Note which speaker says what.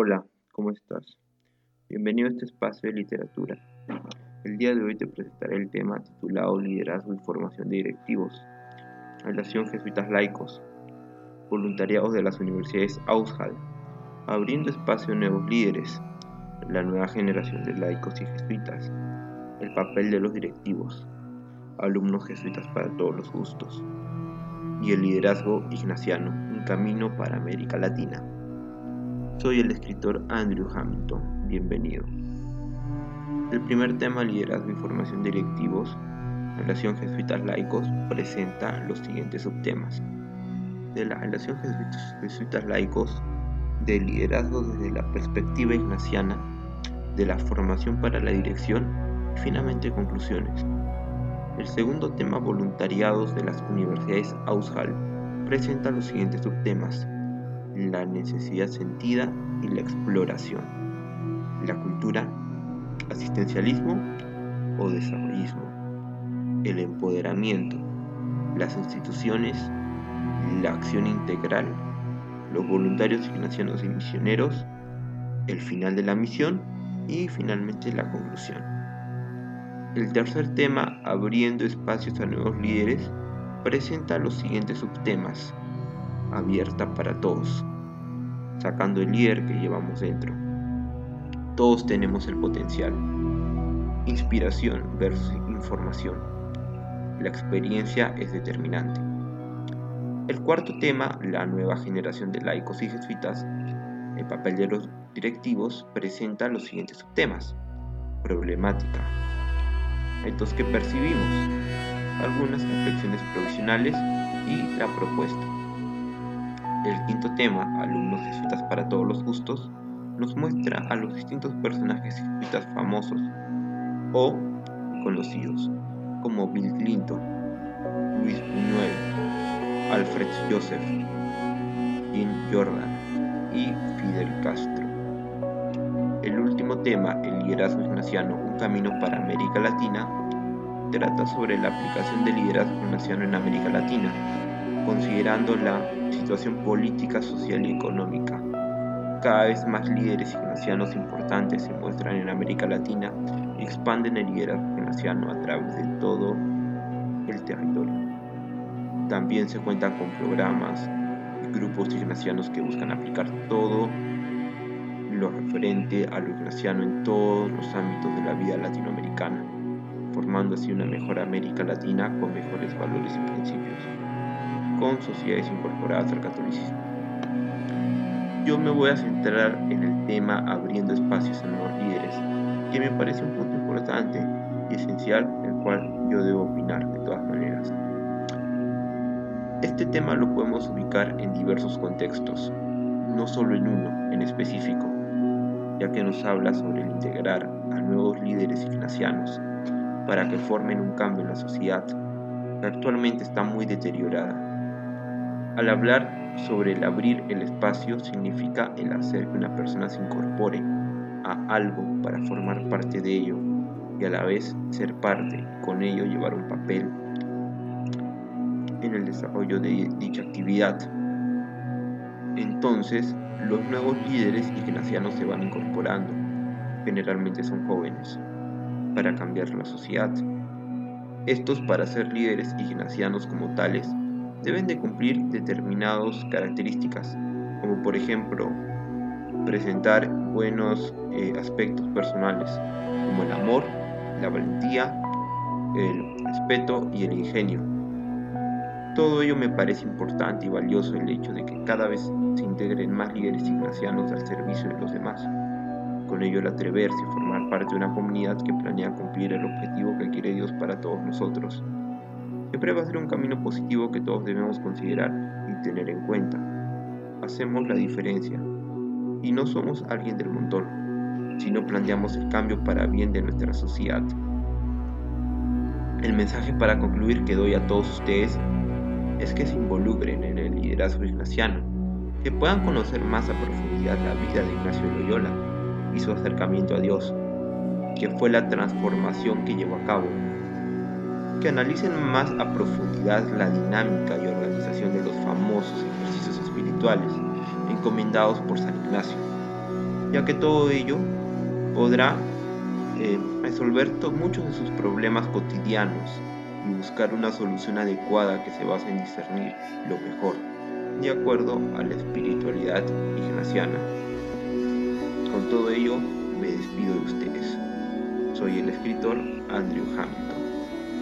Speaker 1: Hola, ¿cómo estás? Bienvenido a este espacio de literatura. El día de hoy te presentaré el tema titulado Liderazgo y Formación de Directivos, Relación Jesuitas Laicos, voluntariados de las universidades Aushal, abriendo espacio a nuevos líderes, la nueva generación de laicos y jesuitas, el papel de los directivos, alumnos jesuitas para todos los gustos, y el liderazgo ignaciano, un camino para América Latina. Soy el escritor Andrew Hamilton. Bienvenido. El primer tema, liderazgo y formación de directivos, relación jesuitas laicos, presenta los siguientes subtemas. De la relación jesuitas laicos, del liderazgo desde la perspectiva ignaciana, de la formación para la dirección y finalmente conclusiones. El segundo tema, voluntariados de las universidades Aushal, presenta los siguientes subtemas la necesidad sentida y la exploración, la cultura, asistencialismo o desarrollismo, el empoderamiento, las instituciones, la acción integral, los voluntarios ignacianos y misioneros, el final de la misión y finalmente la conclusión. El tercer tema, abriendo espacios a nuevos líderes, presenta los siguientes subtemas abierta para todos, sacando el líder que llevamos dentro. Todos tenemos el potencial. Inspiración versus información. La experiencia es determinante. El cuarto tema, la nueva generación de laicos y jesuitas, el papel de los directivos, presenta los siguientes subtemas. Problemática. Estos que percibimos. Algunas reflexiones provisionales y la propuesta. El quinto tema, Alumnos jesuitas para todos los gustos, nos muestra a los distintos personajes jesuitas famosos o conocidos, como Bill Clinton, Luis Buñuel, Alfred Joseph, Jim Jordan y Fidel Castro. El último tema, el liderazgo ignaciano, un camino para América Latina, trata sobre la aplicación del liderazgo ignaciano en América Latina, considerando la situación política, social y económica. Cada vez más líderes ignacianos importantes se muestran en América Latina y expanden el liderazgo ignaciano a través de todo el territorio. También se cuentan con programas y grupos ignacianos que buscan aplicar todo lo referente a lo ignaciano en todos los ámbitos de la vida latinoamericana, formando así una mejor América Latina con mejores valores y principios con sociedades incorporadas al catolicismo. Yo me voy a centrar en el tema abriendo espacios a nuevos líderes, que me parece un punto importante y esencial, el cual yo debo opinar de todas maneras. Este tema lo podemos ubicar en diversos contextos, no solo en uno en específico, ya que nos habla sobre el integrar a nuevos líderes ignacianos para que formen un cambio en la sociedad que actualmente está muy deteriorada al hablar sobre el abrir el espacio significa el hacer que una persona se incorpore a algo para formar parte de ello y a la vez ser parte, con ello llevar un papel en el desarrollo de dicha actividad. Entonces, los nuevos líderes ignacianos se van incorporando, generalmente son jóvenes, para cambiar la sociedad. Estos para ser líderes ignacianos como tales deben de cumplir determinadas características, como por ejemplo presentar buenos eh, aspectos personales, como el amor, la valentía, el respeto y el ingenio. Todo ello me parece importante y valioso el hecho de que cada vez se integren más líderes ignacianos al servicio de los demás. Con ello el atreverse y formar parte de una comunidad que planea cumplir el objetivo que quiere Dios para todos nosotros siempre va a ser un camino positivo que todos debemos considerar y tener en cuenta. Hacemos la diferencia y no somos alguien del montón, sino planteamos el cambio para bien de nuestra sociedad. El mensaje para concluir que doy a todos ustedes es que se involucren en el liderazgo ignaciano, que puedan conocer más a profundidad la vida de Ignacio Loyola y su acercamiento a Dios, que fue la transformación que llevó a cabo que analicen más a profundidad la dinámica y organización de los famosos ejercicios espirituales encomendados por San Ignacio, ya que todo ello podrá eh, resolver muchos de sus problemas cotidianos y buscar una solución adecuada que se base en discernir lo mejor, de acuerdo a la espiritualidad ignaciana. Con todo ello, me despido de ustedes. Soy el escritor Andrew Hamilton.